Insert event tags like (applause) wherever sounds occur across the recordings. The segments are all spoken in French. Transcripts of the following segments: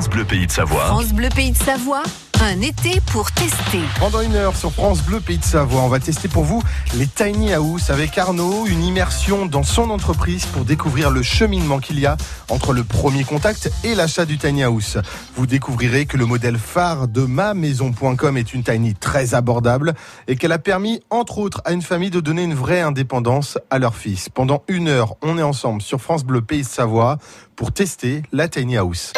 France Bleu Pays de Savoie. France Bleu Pays de Savoie. Un été pour tester. Pendant une heure sur France Bleu Pays de Savoie, on va tester pour vous les tiny house avec Arnaud, une immersion dans son entreprise pour découvrir le cheminement qu'il y a entre le premier contact et l'achat du tiny house. Vous découvrirez que le modèle phare de Ma Maison.com est une tiny très abordable et qu'elle a permis entre autres à une famille de donner une vraie indépendance à leur fils. Pendant une heure, on est ensemble sur France Bleu Pays de Savoie pour tester la tiny house.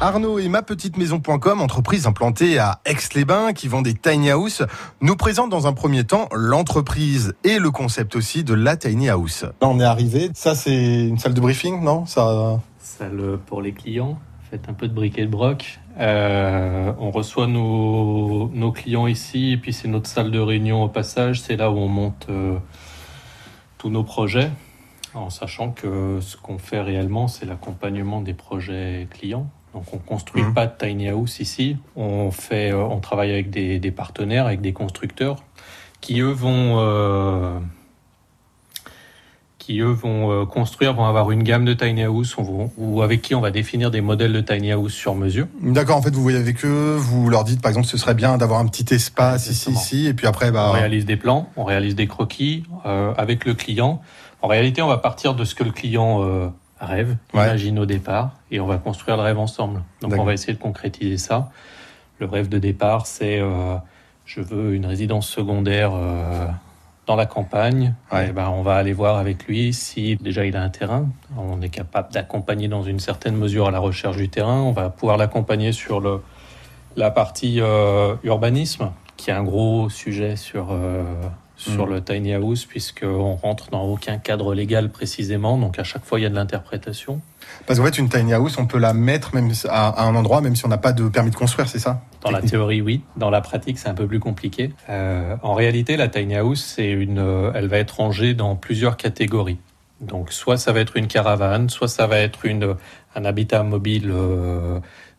Arnaud et ma petite maison.com, entreprise implantée à Aix-les-Bains qui vend des tiny house, nous présente dans un premier temps l'entreprise et le concept aussi de la tiny house. Là, on est arrivé. Ça, c'est une salle de briefing, non? Ça. Salle pour les clients. Faites un peu de briquet de broc. Euh, on reçoit nos, clients ici, et puis c'est notre salle de réunion au passage. C'est là où on monte euh, tous nos projets en sachant que ce qu'on fait réellement, c'est l'accompagnement des projets clients. Donc on construit mmh. pas de tiny house ici. On fait, euh, on travaille avec des, partenaires, avec des constructeurs, qui eux vont, euh, qui eux vont euh, construire, vont avoir une gamme de tiny house, ou avec qui on va définir des modèles de tiny house sur mesure. D'accord. En fait, vous voyez avec eux, vous leur dites par exemple, ce serait bien d'avoir un petit espace ici, ici, et puis après, bah, on réalise des plans, on réalise des croquis avec le client. En réalité, on va partir de ce que le client euh, rêve, Ouais. imagine au départ, et on va construire le rêve ensemble. Donc on va essayer de concrétiser ça. Le rêve de départ, c'est euh, je veux une résidence secondaire euh, dans la campagne. Ouais. Et ben, on va aller voir avec lui si déjà il a un terrain. On est capable d'accompagner dans une certaine mesure à la recherche du terrain. On va pouvoir l'accompagner sur le, la partie urbanisme, qui est un gros sujet sur, sur Mm. le tiny house, puisqu'on rentre dans aucun cadre légal précisément. Donc à chaque fois, il y a de l'interprétation. parce qu'en fait, une tiny house, on peut la mettre même à, un endroit, même si on n'a pas de permis de construire, c'est ça? Dans la (laughs) théorie, oui. Dans la pratique, c'est un peu plus compliqué. Euh, en réalité, la tiny house, c'est une, euh, elle va être rangée dans plusieurs catégories. Donc, soit ça va être une caravane, soit ça va être une, un habitat mobile euh,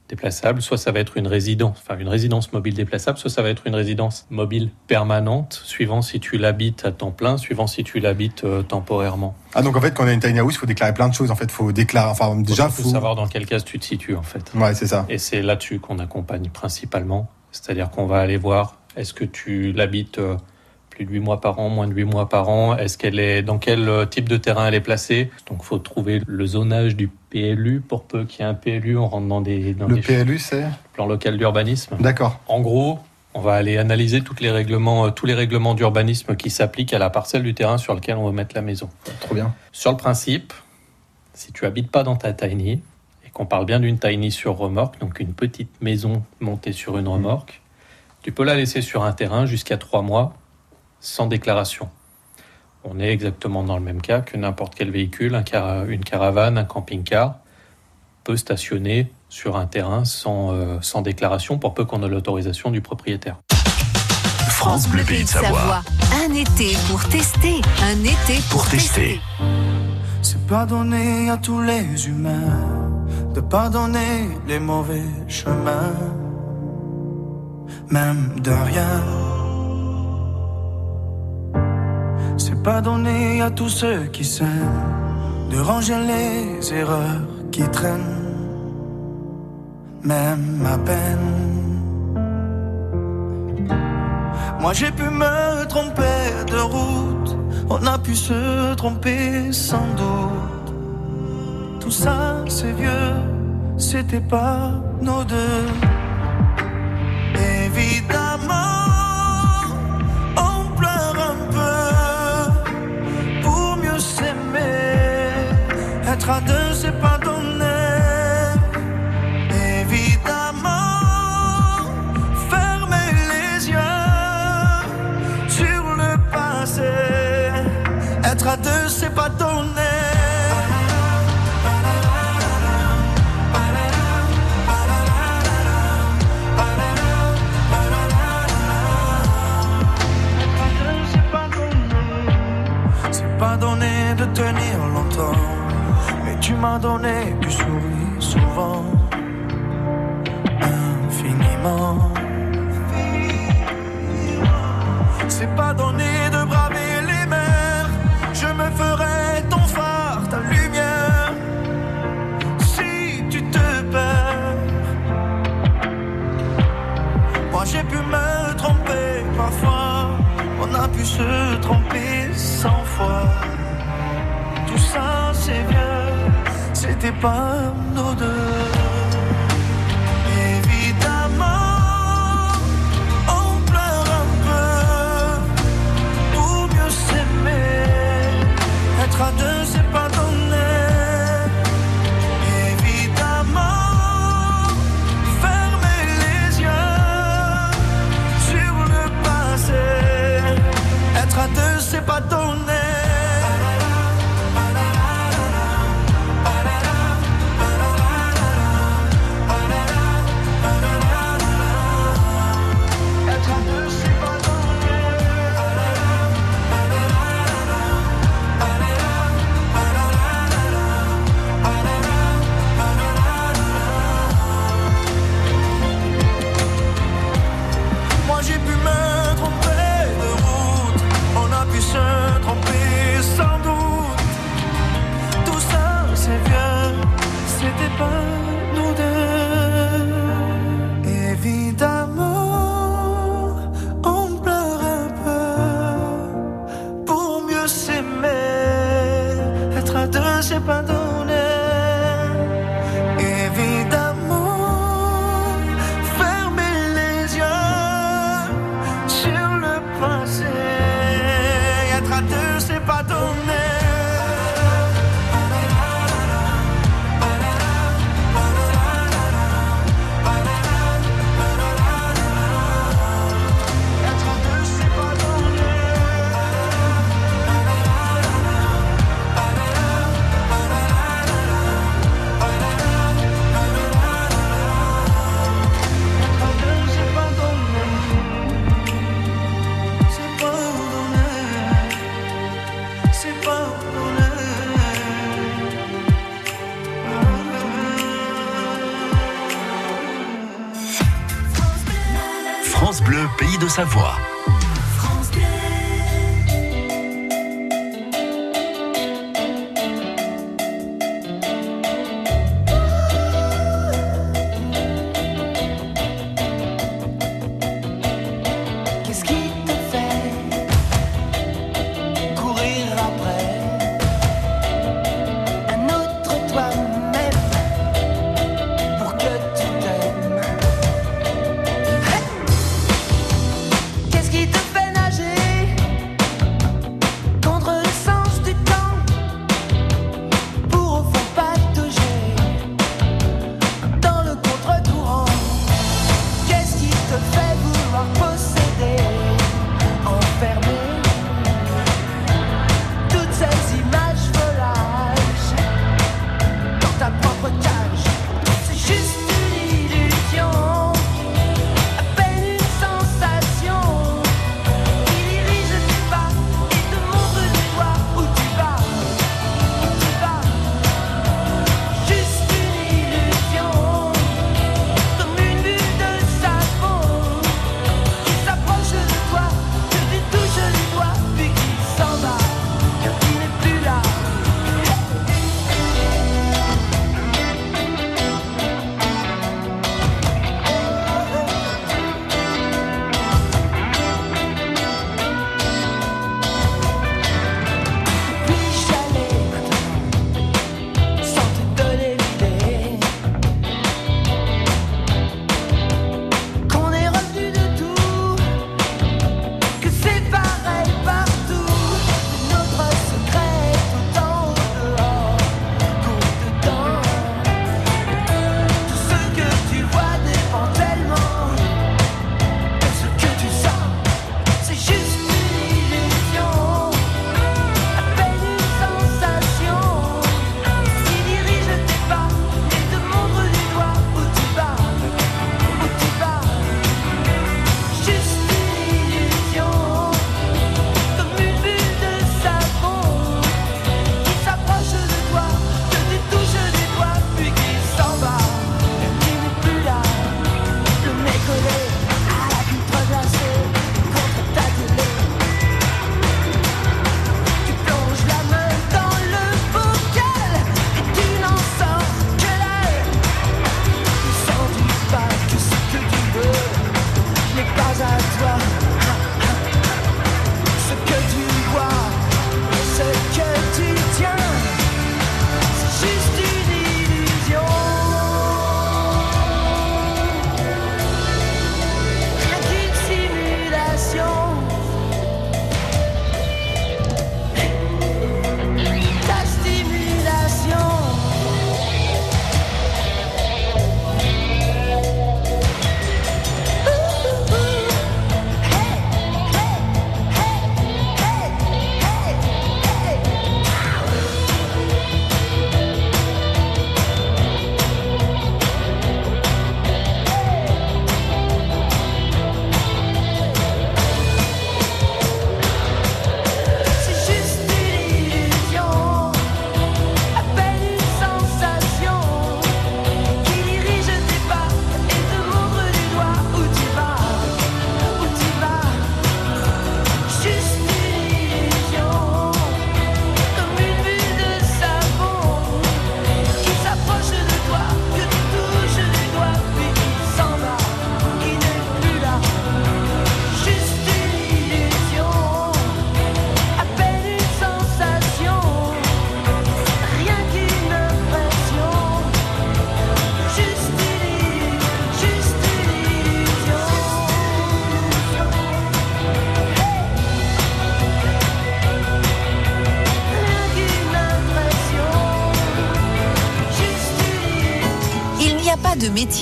déplaçable, soit ça va être une résidence, enfin une résidence mobile déplaçable, soit ça va être une résidence mobile permanente, suivant si tu l'habites à temps plein, suivant si tu l'habites euh, temporairement. Ah, donc en fait, quand on a une tiny house, il faut déclarer plein de choses. En fait, faut déclarer, enfin, déjà, faut faut. savoir dans quel cas tu te situes en fait. Ouais, c'est ça. Et c'est là-dessus qu'on accompagne principalement. C'est-à-dire qu'on va aller voir, est-ce que tu l'habites euh, plus de 8 mois par an, moins de 8 mois par an Est-ce qu'elle est, dans quel euh, type de terrain elle est placée? Donc, faut trouver le zonage du PLU. Pour peu qu'il y ait un PLU, on rentre dans des, dans Le des PLU, c'est? Plans locaux d'urbanisme. D'accord. En gros, on va aller analyser toutes les règlements, euh, tous les règlements d'urbanisme qui s'appliquent à la parcelle du terrain sur lequel on va mettre la maison. Trop bien. Sur le principe, si tu habites pas dans ta tiny, et qu'on parle bien d'une tiny sur remorque, donc une petite maison montée sur une remorque, tu peux la laisser sur un terrain jusqu'à trois mois sans déclaration. On est exactement dans le même cas que n'importe quel véhicule, un une caravane, un camping-car peut stationner sur un terrain sans, euh, sans déclaration pour peu qu'on ait l'autorisation du propriétaire. France Bleu Pays de Savoie. Un été pour tester. Un été pour, Pour tester. C'est pardonner à tous les humains de pardonner les mauvais chemins, même de rien. C'est pardonner à tous ceux qui s'aiment de ranger les erreurs qui traînent, même à peine. Moi j'ai pu me tromper de route, on a pu se tromper sans doute. Tout ça c'est vieux, c'était pas nos deux. Être à M'as donné du sourire souvent. Infiniment. C'est pas donné de braver les mers. Je me ferai ton phare, ta lumière. Si tu te perds. Moi j'ai pu me tromper parfois. On a pu se tromper cent fois. Pas. Évidemment, on pleure un peu pour mieux s'aimer. Être à deux, c'est pas donné. Évidemment, fermer les yeux sur le passé. Être à deux, c'est pas donné. De Savoie.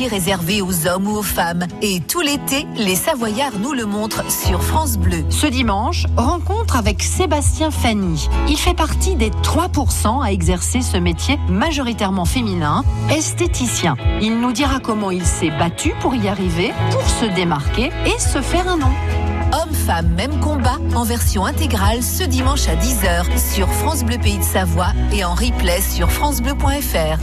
Réservé aux hommes ou aux femmes. Et tout l'été, les Savoyards nous le montrent sur France Bleu. Ce dimanche, rencontre avec Sébastien Fanny. Il fait partie des 3% à exercer ce métier majoritairement féminin, esthéticien. Il nous dira comment il s'est battu pour y arriver, pour se démarquer et se faire un nom. Hommes-femmes, même combat, en version intégrale ce dimanche à 10h sur France Bleu Pays de Savoie et en replay sur francebleu.fr.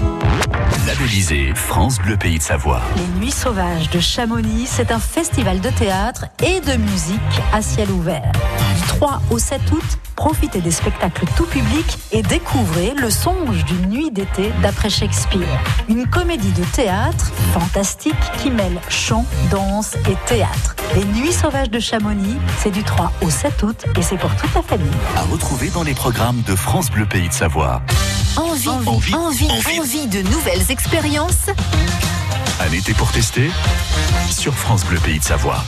Labellisé France Bleu Pays de Savoie. Les Nuits Sauvages de Chamonix, c'est un festival de théâtre et de musique à ciel ouvert. Du 3 au 7 août, profitez des spectacles tout public et découvrez Le songe d'une nuit d'été d'après Shakespeare. Une comédie de théâtre fantastique qui mêle chant, danse et théâtre. Les Nuits Sauvages de Chamonix, c'est du 3 au 7 août et c'est pour toute la famille. À retrouver dans les programmes de France Bleu Pays de Savoie. Envie, Envie, envie, envie. envie de nouvelles expériences Un été pour tester sur France Bleu Pays de Savoie.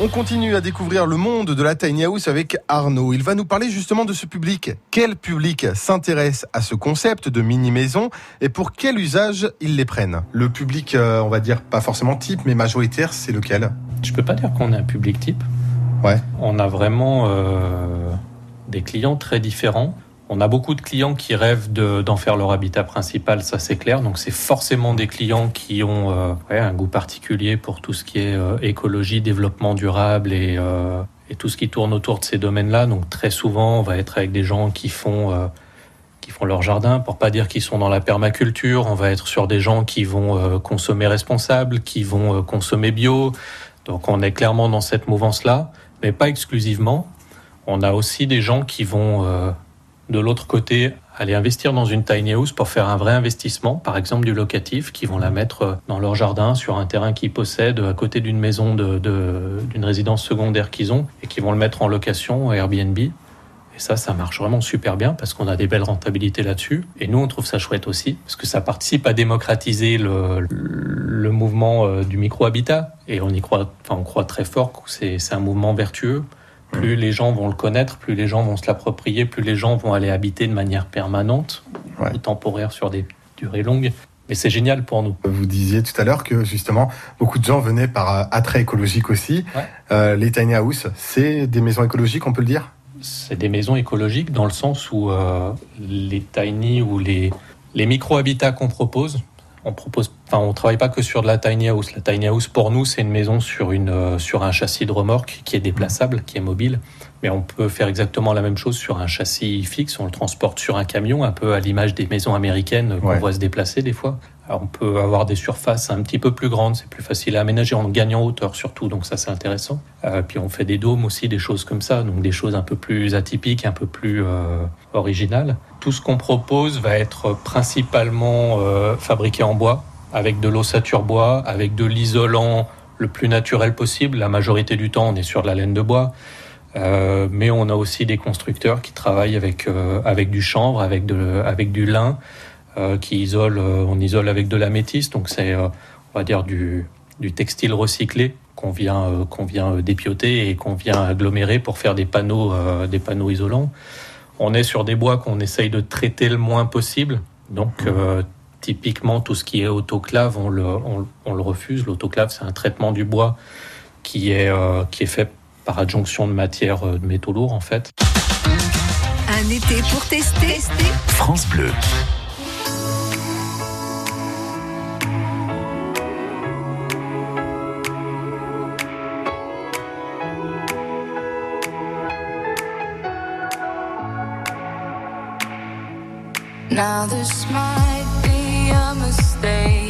On continue à découvrir le monde de la tiny house avec Arnaud. Il va nous parler justement de ce public. Quel public s'intéresse à ce concept de mini-maison et pour quel usage ils les prennent? Le public, euh, on va dire pas forcément type, mais majoritaire, c'est lequel? Je peux pas dire qu'on est un public type. On a vraiment euh, des clients très différents. On a beaucoup de clients qui rêvent de- d'en faire leur habitat principal, ça c'est clair. Donc c'est forcément des clients qui ont euh, un goût particulier pour tout ce qui est euh, écologie, développement durable et, et tout ce qui tourne autour de ces domaines-là. Donc très souvent, on va être avec des gens qui font qui font leur jardin, pour pas dire qu'ils sont dans la permaculture. On va être sur des gens qui vont consommer responsable, qui vont consommer bio. Donc on est clairement dans cette mouvance-là, mais pas exclusivement. On a aussi des gens qui vont euh, de l'autre côté aller investir dans une tiny house pour faire un vrai investissement, par exemple du locatif, qui vont la mettre euh, dans leur jardin, sur un terrain qu'ils possèdent, à côté d'une maison d'une résidence secondaire qu'ils ont, et qui vont le mettre en location Airbnb. Et ça, ça marche vraiment super bien parce qu'on a des belles rentabilités là-dessus. Et nous, on trouve ça chouette aussi parce que ça participe à démocratiser le, le mouvement euh, du micro-habitat. Et on y croit, enfin, on croit très fort que c'est un mouvement vertueux. Plus les gens vont le connaître, plus les gens vont se l'approprier, plus les gens vont aller habiter de manière permanente Ouais. ou temporaire sur des durées longues. Mais c'est génial pour nous. Vous disiez tout à l'heure que justement beaucoup de gens venaient par euh, attrait écologique aussi. Ouais. Euh, les tiny house, c'est des maisons écologiques, on peut le dire? C'est des maisons écologiques dans le sens où euh, les tiny ou les, les micro-habitats qu'on propose, on propose, enfin, on travaille pas que sur de la tiny house. La tiny house pour nous, c'est une maison sur une euh, sur un châssis de remorque qui est déplaçable, qui est mobile. Mais on peut faire exactement la même chose sur un châssis fixe. On le transporte sur un camion, un peu à l'image des maisons américaines qu'on Ouais. voit se déplacer des fois. On peut avoir des surfaces un petit peu plus grandes, c'est plus facile à aménager, on gagne en hauteur surtout, donc ça c'est intéressant. Euh, puis on fait des dômes aussi, des choses comme ça, donc des choses un peu plus atypiques, un peu plus euh, originales. Tout ce qu'on propose va être principalement euh, fabriqué en bois, avec de l'ossature bois, avec de l'isolant le plus naturel possible. La majorité du temps, on est sur de la laine de bois. Mais on a aussi des constructeurs qui travaillent avec, avec du chanvre, avec, de, avec du lin, qui isole, euh, on isole avec de la métisse, donc c'est, euh, on va dire, du, du textile recyclé qu'on vient, euh, qu'on vient euh, dépioter et qu'on vient agglomérer pour faire des panneaux, euh, des panneaux isolants. On est sur des bois qu'on essaye de traiter le moins possible, donc euh, typiquement tout ce qui est autoclave, on le, on, on le refuse. L'autoclave, c'est un traitement du bois qui est, euh, qui est fait par adjonction de matières euh, de métaux lourds en fait. Un été pour tester. tester. France Bleu. Now this might be a mistake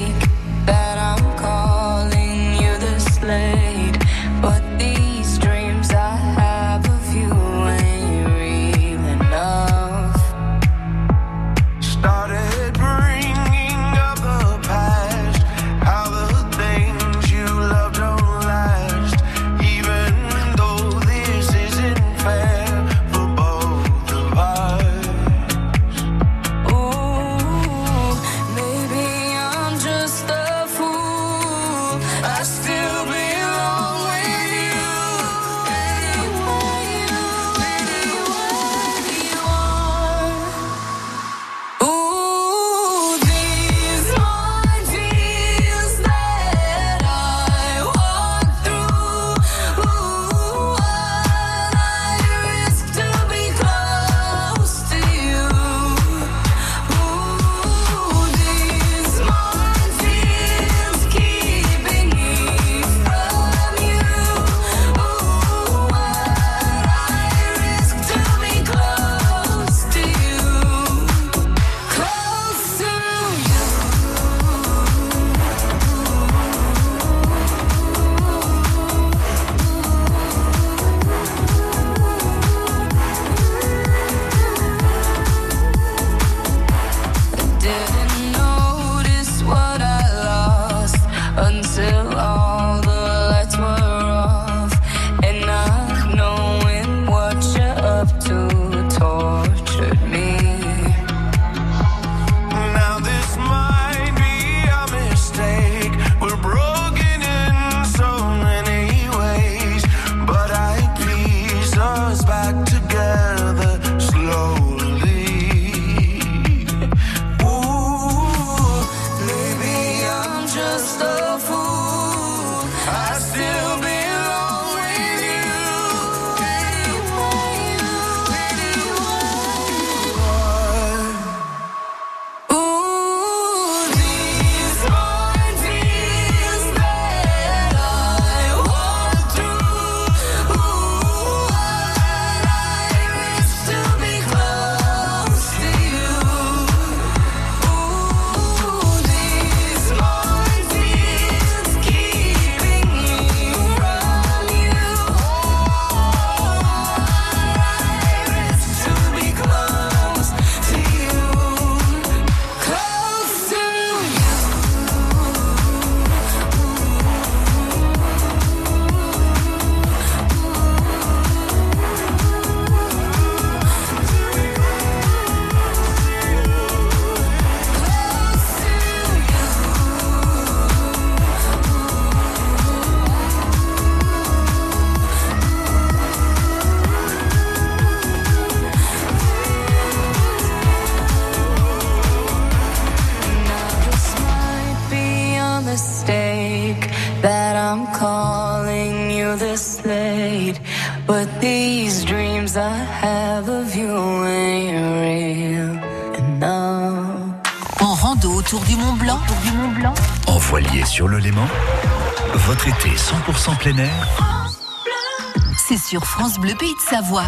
c'est sur France Bleu Pays de Savoie.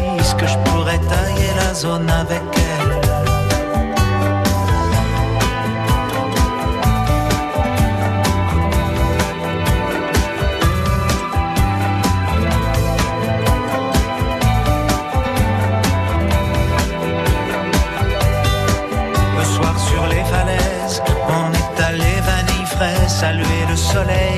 précise que je pourrais tailler la zone avec elle. Le soir sur les falaises, on est allé vanille frais saluer le soleil.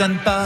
déconne pas.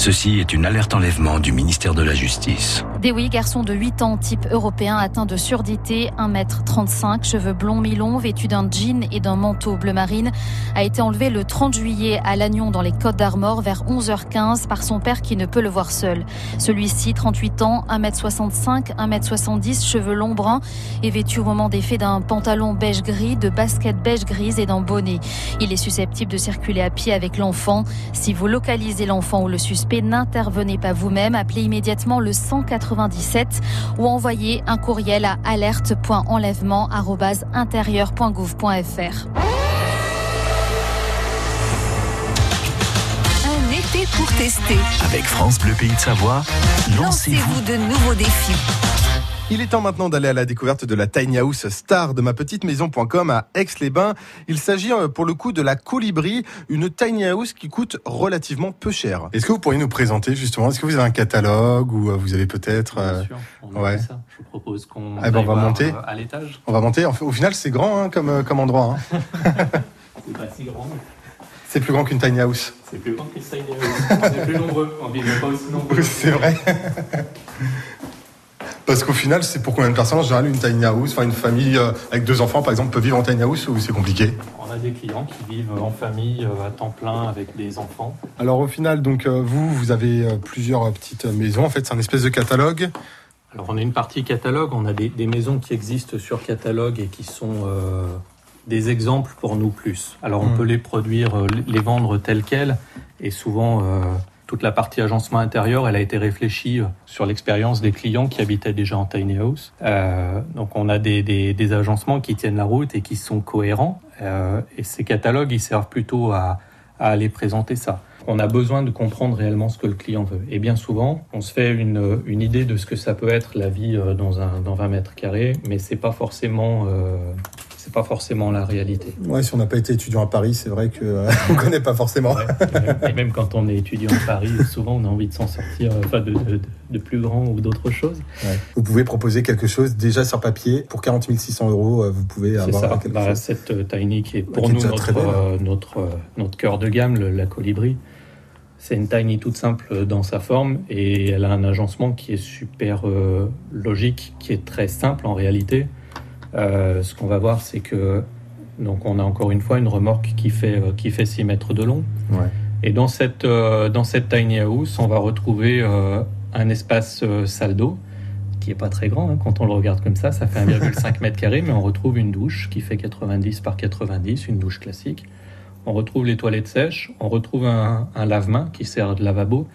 Ceci est une alerte enlèvement du ministère de la Justice. Dewey, garçon de 8 ans, type européen, atteint de surdité, 1m35, cheveux blonds mi-longs, vêtu d'un jean et d'un manteau bleu marine a été enlevé le 30 juillet à Lannion dans les Côtes d'Armor vers 11h15 par son père qui ne peut le voir seul. Celui-ci, 38 ans, 1m65, 1m70, cheveux longs bruns et vêtu au moment des faits d'un pantalon beige gris, de baskets beige grise et d'un bonnet. Il est susceptible de circuler à pied avec l'enfant. Si vous localisez l'enfant ou le suspect, n'intervenez pas vous-même, appelez immédiatement le 197 ou envoyez un courriel à alerte.enlèvement.intérieur.gouv.fr. pour tester. Avec France Bleu Pays de Savoie, lancez-vous. De nouveaux défis. Il est temps maintenant d'aller à la découverte de la tiny house star de ma petite maison.com à Aix-les-Bains. Il s'agit euh, pour le coup de la Colibri, une tiny house qui coûte relativement peu cher. Est-ce que vous pourriez nous présenter justement Est-ce que vous avez un catalogue ou euh, vous avez peut-être Bien euh, sûr, on a ouais. ça. Je vous propose qu'on Eh ben, on va voir, monter. à l'étage. On va monter. Au final, c'est grand hein, comme, comme endroit. hein. (laughs) C'est pas si grand, mais C'est plus grand qu'une tiny house. c'est plus grand que Tiny House. On est plus nombreux, on vit pas aussi nombreux. C'est vrai. Parce qu'au final, c'est pour combien de personnes en général une tiny house? Enfin, une famille euh, avec deux enfants, par exemple, peut vivre en tiny house ou c'est compliqué? On a des clients qui vivent en famille euh, à temps plein avec des enfants. Alors au final, donc euh, vous, vous avez plusieurs petites maisons. En fait, c'est un espèce de catalogue. Alors on a une partie catalogue, on a des, des maisons qui existent sur catalogue et qui sont euh, des exemples pour nous plus. Alors on Mm. peut les produire, euh, les vendre telles quelles et souvent euh, toute la partie agencement intérieur, elle a été réfléchie euh, sur l'expérience des clients qui habitaient déjà en tiny house. Euh, donc on a des, des, des agencements qui tiennent la route et qui sont cohérents. Euh, et ces catalogues, ils servent plutôt à, à aller présenter ça. On a besoin de comprendre réellement ce que le client veut. Et bien souvent, on se fait une, une idée de ce que ça peut être la vie dans, un, dans 20 mètres carrés, mais c'est pas forcément, c'est pas forcément la réalité. Ouais, si on n'a pas été étudiant à Paris, c'est vrai que euh, (laughs) on connaît pas forcément. Ouais. Et même quand on est étudiant à Paris, souvent on a envie de s'en sortir, euh, enfin de, de, de plus grand ou d'autres choses. Ouais. Vous pouvez proposer quelque chose déjà sur papier pour 40 600 euros. euh, Vous pouvez avoir ça. quelque Bah, chose. cette euh, Tiny qui est pour nous notre, euh, notre, notre cœur de gamme, le- la Colibri. C'est une Tiny toute simple dans sa forme et elle a un agencement qui est super euh, logique, qui est très simple en réalité. Euh, ce qu'on va voir, c'est que donc on a encore une fois une remorque qui fait, euh, qui fait 6 mètres de long. Ouais. Et dans cette, euh, dans cette tiny house, on va retrouver un espace salle d'eau qui est pas très grand hein, quand on le regarde comme ça. Ça fait 1,5 mètre carré, mais on retrouve une douche qui fait 90 par 90, une douche classique. On retrouve les toilettes sèches, on retrouve un, un lave-main qui sert de lavabo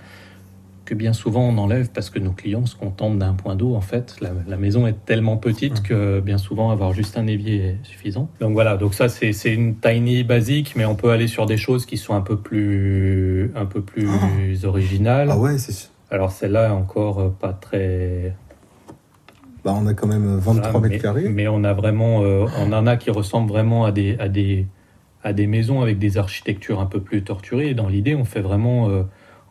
que bien souvent on enlève parce que nos clients se contentent d'un point d'eau. En fait, la, la maison est tellement petite que bien souvent avoir juste un évier est suffisant. Donc voilà, donc ça c'est une tiny basique, mais on peut aller sur des choses qui sont un peu plus un peu plus originales. Ah ouais, c'est sûr. Alors celle-là encore euh, pas très Bah, on a quand même 23 voilà, mètres mais, carrés. mais on a vraiment, euh, on en a qui ressemblent vraiment à des, à des, à des maisons avec des architectures un peu plus torturées. Dans l'idée, on fait vraiment, euh,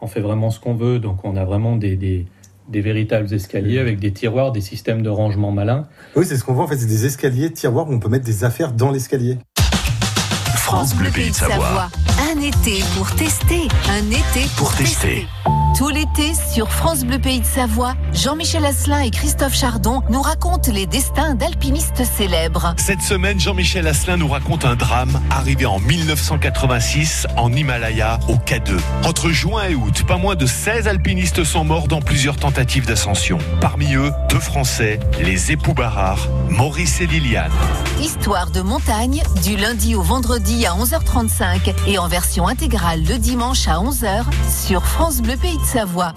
on fait vraiment ce qu'on veut. Donc on a vraiment des, des, des véritables escaliers avec des tiroirs, des systèmes de rangement malins. Oui, c'est ce qu'on voit en fait, c'est des escaliers, tiroirs où on peut mettre des affaires dans l'escalier. France Bleu Pays de Savoie. Un été pour tester. Un été pour, Pour tester. Tout l'été, sur France Bleu Pays de Savoie, Jean-Michel Asselin et Christophe Chardon nous racontent les destins d'alpinistes célèbres. Cette semaine, Jean-Michel Asselin nous raconte un drame arrivé en 1986 en Himalaya au K2. Entre juin et août, pas moins de 16 alpinistes sont morts dans plusieurs tentatives d'ascension. Parmi eux, deux Français, les époux Barrard, Maurice et Liliane. Histoire de montagne, du lundi au vendredi à 11h35 et en version intégrale le dimanche à 11h sur France Bleu Pays de Savoie.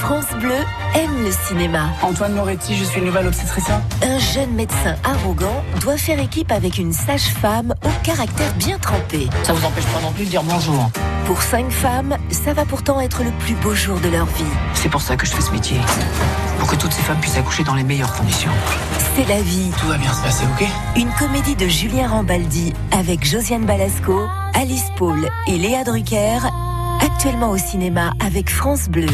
France Bleu aime le cinéma. Antoine Moretti, je suis nouvelle obstétricien. Un jeune médecin arrogant doit faire équipe avec une sage-femme au caractère bien trempé. Ça vous empêche pas non plus de dire bonjour. Pour cinq femmes, ça va pourtant être le plus beau jour de leur vie. C'est pour ça que je fais ce métier. Pour que toutes ces femmes puissent accoucher dans les meilleures conditions. C'est la vie. Tout va bien se passer, ok? Une comédie de Julien Rambaldi avec Josiane Balasco, Alice Paul et Léa Drucker, actuellement au cinéma avec France Bleu.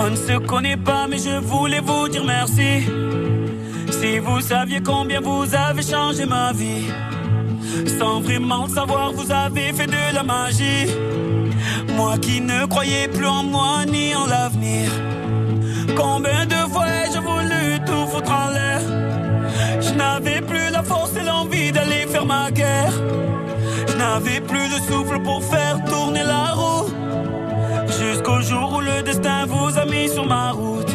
On ne se connaît pas, mais je voulais vous dire merci. Si vous saviez combien vous avez changé ma vie, sans vraiment le savoir, vous avez fait de la magie. Moi qui ne croyais plus en moi ni en l'avenir. Combien de fois ai-je voulu tout foutre en l'air? Je n'avais plus la force et l'envie d'aller faire ma guerre. Je n'avais plus le souffle pour faire tourner la roue. Jusqu'au jour où le destin vous a mis sur ma route.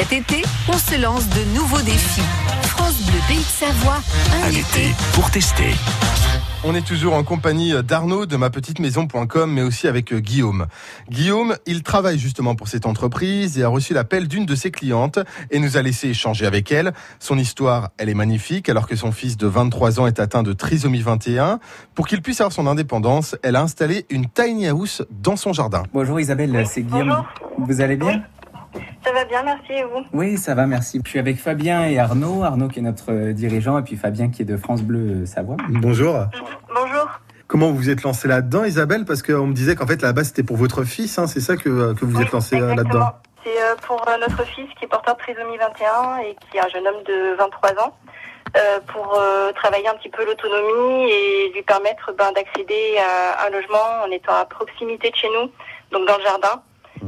Cet été, on se lance de nouveaux défis. France Bleu Pays de Savoie, un, Un été pour tester. On est toujours en compagnie d'Arnaud de ma petite maison.com, mais aussi avec euh, Guillaume. Guillaume, il travaille justement pour cette entreprise et a reçu l'appel d'une de ses clientes et nous a laissé échanger avec elle. Son histoire, elle est magnifique, alors que son fils de 23 ans est atteint de trisomie 21. Pour qu'il puisse avoir son indépendance, elle a installé une tiny house dans son jardin. Bonjour Isabelle, c'est Guillaume. Vous allez bien? Ça va bien, merci et vous Oui, ça va, merci. Je suis avec Fabien et Arnaud. Arnaud qui est notre euh, dirigeant et puis Fabien qui est de France Bleu euh, Savoie. Bonjour. Bonjour. Comment vous vous êtes lancé là-dedans, Isabelle? Parce qu'on me disait qu'en fait, là-bas, c'était pour votre fils, hein, c'est ça que, que vous êtes lancé euh, là-dedans? C'est euh, pour euh, notre fils qui est porteur de trisomie 21 et qui est un jeune homme de 23 ans. euh, pour euh, travailler un petit peu l'autonomie et lui permettre ben, d'accéder à un logement en étant à proximité de chez nous, donc dans le jardin.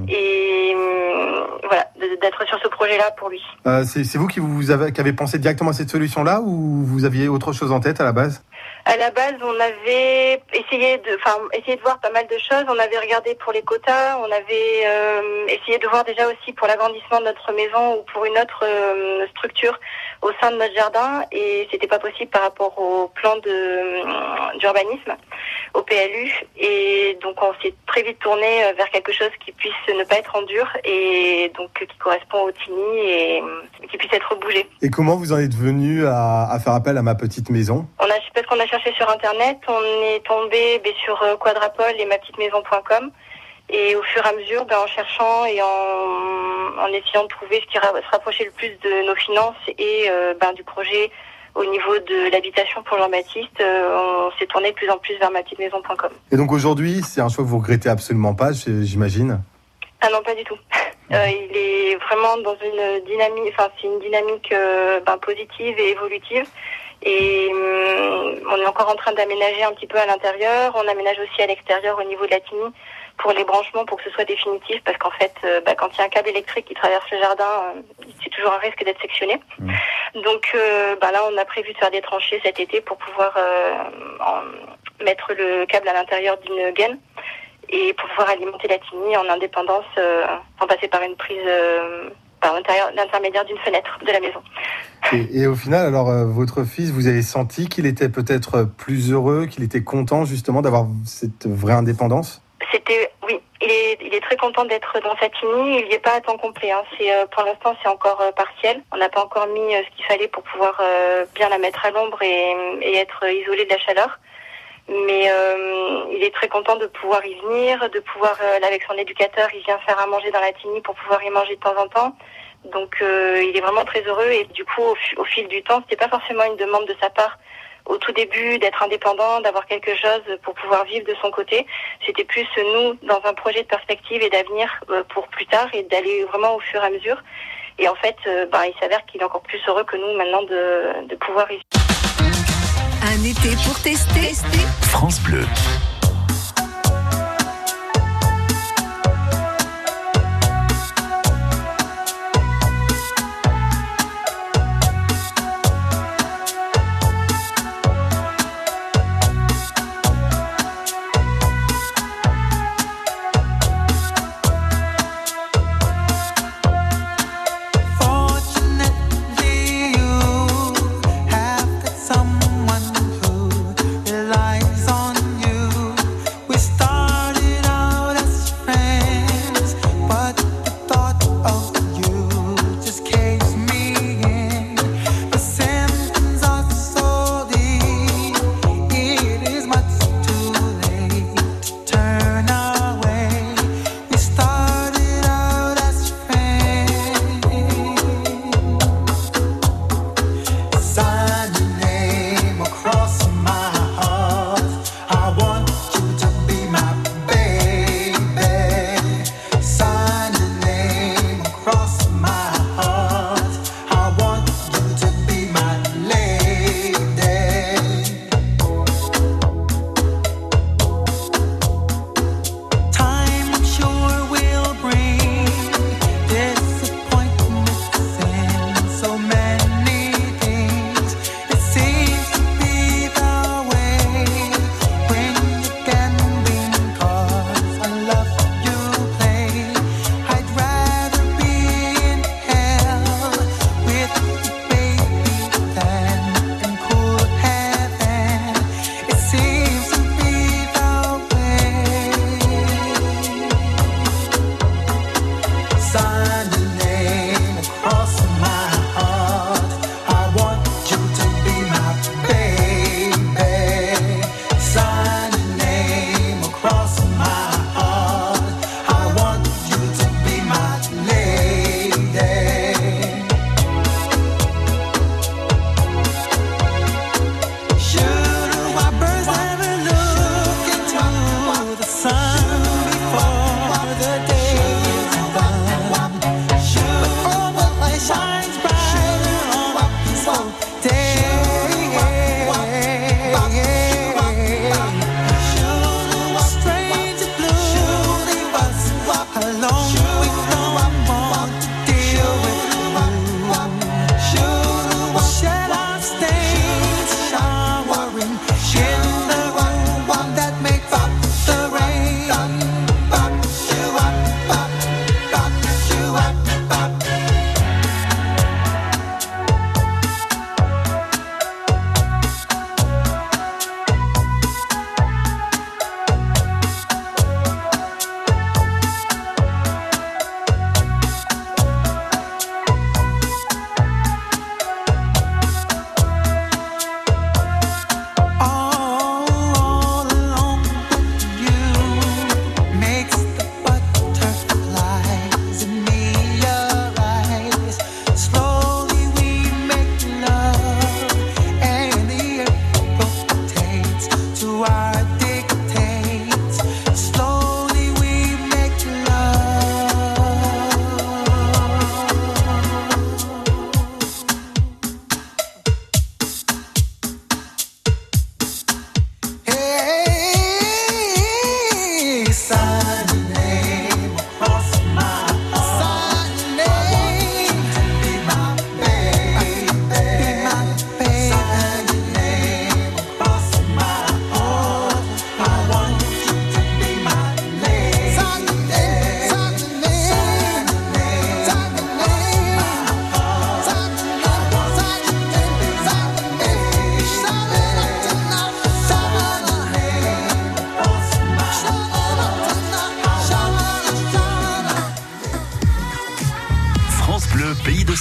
Et hum, voilà, d'être sur ce projet-là pour lui. Euh, c'est c'est vous qui, vous avez, qui avez pensé directement à cette solution-là ou vous aviez autre chose en tête à la base? À la base, on avait essayé de, enfin, essayé de voir pas mal de choses. On avait regardé pour les quotas, on avait euh, essayé de voir déjà aussi pour l'agrandissement de notre maison ou pour une autre euh, structure au sein de notre jardin, et c'était pas possible par rapport au plan de euh, d'urbanisme, au PLU. Et donc, on s'est très vite tourné euh, vers quelque chose qui puisse ne pas être en dur et donc euh, qui correspond au TINI et qui puisse être bougé. Et comment vous en êtes venu à, à faire appel à ma petite maison? On a, parce qu'on a cherché sur internet, on est tombé ben, sur euh, Quadrapol et ma petite maison.com. Et au fur et à mesure, ben, en cherchant et en, en essayant de trouver ce qui ra- se rapprochait le plus de nos finances et euh, ben, du projet au niveau de l'habitation pour Jean-Baptiste, euh, on s'est tourné de plus en plus vers ma petite maison.com. Et donc aujourd'hui, c'est un choix que vous regrettez absolument pas, j'imagine? Ah non, pas du tout. Euh, il est vraiment dans une dynamique, enfin c'est une dynamique ben, positive et évolutive. Et hum, on est encore en train d'aménager un petit peu à l'intérieur. On aménage aussi à l'extérieur au niveau de la TINI pour les branchements pour que ce soit définitif parce qu'en fait, euh, bah, quand il y a un câble électrique qui traverse le jardin, euh, c'est toujours un risque d'être sectionné. Donc euh, bah, là, on a prévu de faire des tranchées cet été pour pouvoir en- mettre le câble à l'intérieur d'une gaine et pour pouvoir alimenter la TINI en indépendance sans passer par une prise par l'intérieur- l'intermédiaire d'une fenêtre de la maison. Et, et au final, alors euh, votre fils, vous avez senti qu'il était peut-être plus heureux, qu'il était content justement d'avoir cette vraie indépendance? C'était, oui, il est, il est très content d'être dans Fatigny. Il n'y est pas à temps complet. Hein. C'est, euh, pour l'instant, c'est encore euh, partiel. On n'a pas encore mis euh, ce qu'il fallait pour pouvoir bien la mettre à l'ombre et, être isolé de la chaleur. Mais il est très content de pouvoir y venir, de pouvoir, là, avec son éducateur, il vient faire à manger dans la Tigny pour pouvoir y manger de temps en temps. Donc, il est vraiment très heureux. Et du coup, au, au fil du temps, c'était pas forcément une demande de sa part au tout début d'être indépendant, d'avoir quelque chose pour pouvoir vivre de son côté. C'était plus nous dans un projet de perspective et d'avenir euh, pour plus tard et d'aller vraiment au fur et à mesure. Et en fait, euh, ben, il s'avère qu'il est encore plus heureux que nous maintenant de, de pouvoir y Un été pour tester. France Bleu.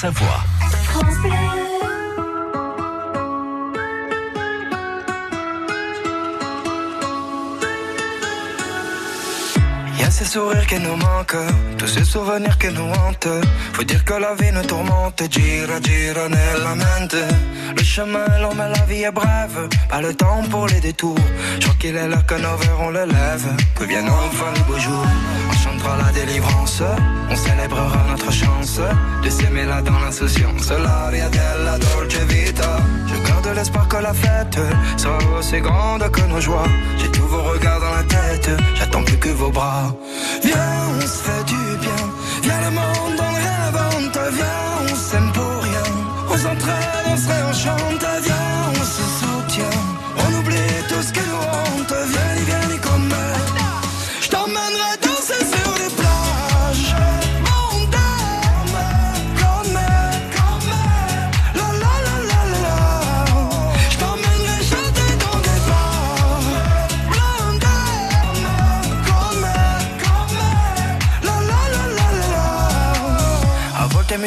Savoie. Y a ces sourires qui nous manquent, tous ces souvenirs qui nous hantent. Faut dire que la vie nous tourmente, gira, gira nella mente. Le chemin est long, mais la vie est brève. Pas le temps pour les détours. Je crois qu'il est l'heure que nos verres on le lève. Que viennent enfin les beaux jours. Chantera la délivrance, on célébrera notre chance de s'aimer là dans l'insouciance. L'aria della dolce vita. Je garde l'espoir que la fête sera aussi grande que nos joies. J'ai tous vos regards dans la tête, j'attends plus que vos bras. Viens, on se fait du bien. Viens, le monde, on rêve, on te vient, on s'aime pour rien. On s'entraîne, on se réenchante,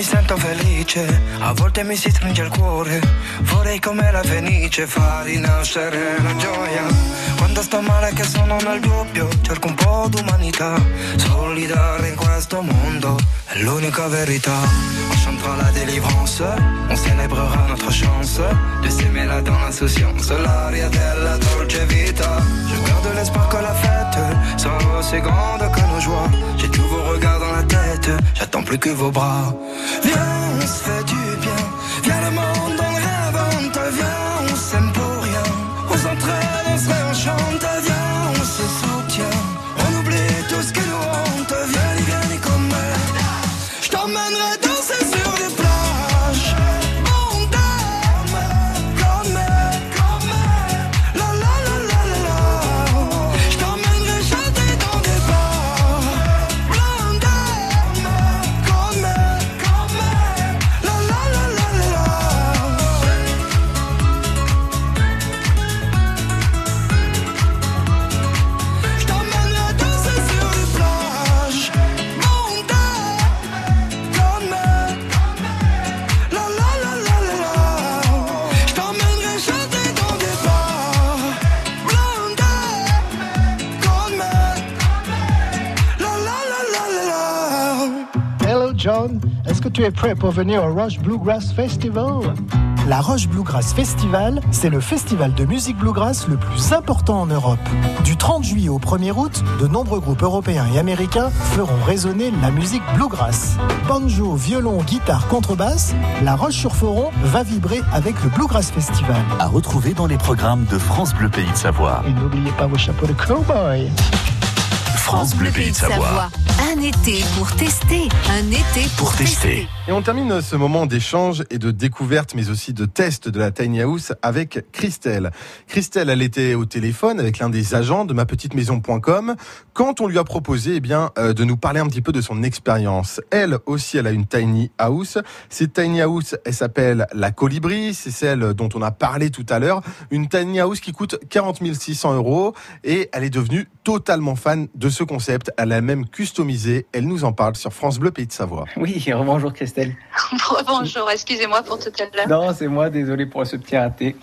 sento felice, a volte mi si stringe il cuore. Vorrei come la fenice far rinascere la gioia. Quando sto male che sono nel dubbio, cerco un po' d'umanità. Solidare in questo mondo è l'unica verità. On chantera la délivrance, on célébrera notre chance de s'aimer là dans l'insouciance. L'aria della dolce vita. Je garde l'espoir que la fête sera aussi grande que nos joies. J'ai tous vos regards dans j'attends plus que vos bras. Viens, on se fait du bien. Viens, le monde, es prêt pour venir au Rush Bluegrass Festival La Rush Bluegrass Festival, c'est le festival de musique bluegrass le plus important en Europe. Du 30 juillet au 1er août, de nombreux groupes européens et américains feront résonner la musique bluegrass. Banjo, violon, guitare, contrebasse, la Roche-sur-Foron va vibrer avec le Bluegrass Festival. À retrouver dans les programmes de France Bleu Pays de Savoie. Et n'oubliez pas vos chapeaux de cowboy. France Bleu Pays de Savoie. Un été pour tester. Un été pour, Pour tester. Et on termine ce moment d'échange et de découverte, mais aussi de test de la Tiny House avec Christelle. Christelle, elle était au téléphone avec l'un des agents de ma petite maison.com quand on lui a proposé, eh bien, euh, de nous parler un petit peu de son expérience. Elle aussi, elle a une Tiny House. Cette Tiny House, elle s'appelle la Colibri. C'est celle dont on a parlé tout à l'heure. Une Tiny House qui coûte 40 600 euros et elle est devenue totalement fan de ce concept. Elle a même customisé. Elle nous en parle sur France Bleu Pays de Savoie. Oui, bonjour Christelle. (laughs) Bonjour, excusez-moi pour tout à l'heure. Non, c'est moi, désolé pour ce petit raté.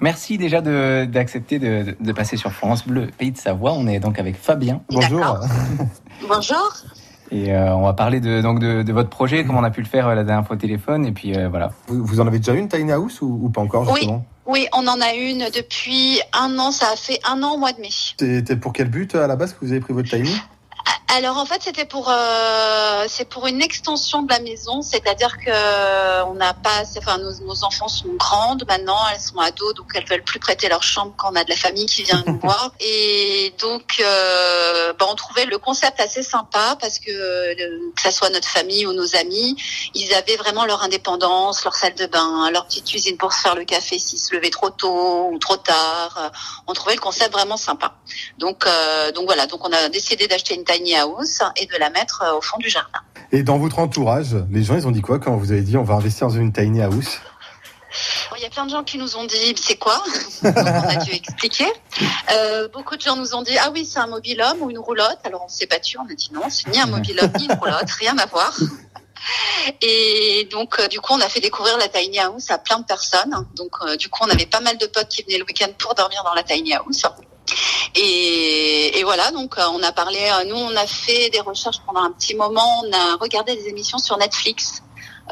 Merci déjà de- d'accepter de, de- de passer sur France Bleu, Pays de Savoie. On est donc avec Fabien. Bonjour. Bonjour. Et euh, on va parler de, donc de, de votre projet, comme on a pu le faire euh, la dernière fois au téléphone. Et puis euh, voilà. Vous, vous en avez déjà une Tiny House ou, ou pas encore justement? Oui, on en a une depuis un an, ça a fait un an au mois de mai. C'était pour quel but à la base que vous avez pris votre Tiny Alors en fait c'était pour euh, c'est pour une extension de la maison, c'est-à-dire que euh, on n'a pas enfin nos, nos enfants sont grandes maintenant, elles sont ados donc elles veulent plus prêter leur chambre quand on a de la famille qui vient nous (laughs) voir et donc euh, bah, on trouvait le concept assez sympa parce que euh, que ça soit notre famille ou nos amis, ils avaient vraiment leur indépendance, leur salle de bain, leur petite cuisine pour se faire le café s'ils se levaient trop tôt ou trop tard. On trouvait le concept vraiment sympa. Donc, euh, donc voilà, donc on a décidé d'acheter une tiny house et de la mettre euh, au fond du jardin. Et dans votre entourage, les gens, ils ont dit quoi quand vous avez dit on va investir dans une tiny house? Il y a plein de gens qui nous ont dit c'est quoi? Donc on a dû expliquer. Euh, beaucoup de gens nous ont dit ah oui c'est un mobil-homme ou une roulotte? Alors on s'est battu, on a dit non c'est ni un mobil-homme ni une roulotte, rien à voir. Et donc, euh, du coup, on a fait découvrir la tiny house à plein de personnes. Donc, euh, du coup, on avait pas mal de potes qui venaient le week-end pour dormir dans la tiny house. Et, et voilà, donc euh, on a parlé, euh, nous on a fait des recherches pendant un petit moment, on a regardé des émissions sur Netflix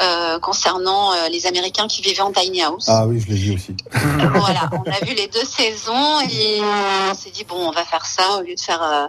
euh, concernant euh, les Américains qui vivaient en tiny house. Ah oui, je l'ai vu aussi. Voilà, on a vu les deux saisons et on s'est dit bon, on va faire ça au lieu de faire euh, euh,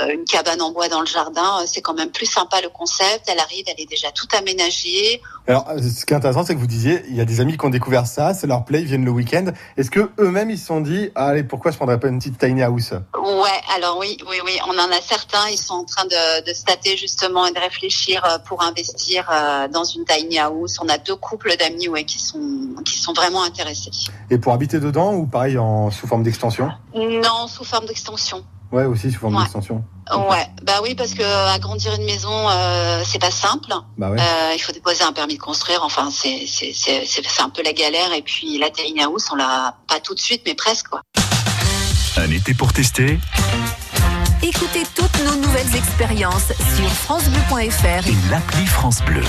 une cabane en bois dans le jardin. euh, C'est quand même plus sympa le concept. Elle arrive, elle est déjà toute aménagée. Alors, euh, ce qui est intéressant, c'est que vous disiez, il y a des amis qui ont découvert ça, c'est leur play, ils viennent le week-end. Est-ce que eux-mêmes ils se sont dit, ah, allez, pourquoi je prendrais pas une petite tiny house? Ouais, alors oui, oui, oui, on en a certains. Ils sont en train de, de se tâter justement et de réfléchir euh, pour investir euh, dans une tiny house. On a deux couples d'amis, ouais, qui sont qui sont vraiment intéressés. Et pour habiter dedans ou pareil en sous forme d'extension? Non, sous forme d'extension. Ouais, aussi sous forme Ouais. d'extension. Ouais, bah oui, parce que agrandir une maison, euh, c'est pas simple. Bah ouais. Euh, il faut déposer un permis de construire. Enfin, c'est c'est c'est c'est c'est un peu la galère. Et puis la tiny house, on l'a pas tout de suite, mais presque quoi. Un été pour tester Écoutez toutes nos nouvelles expériences sur francebleu.fr et l'appli France Bleu.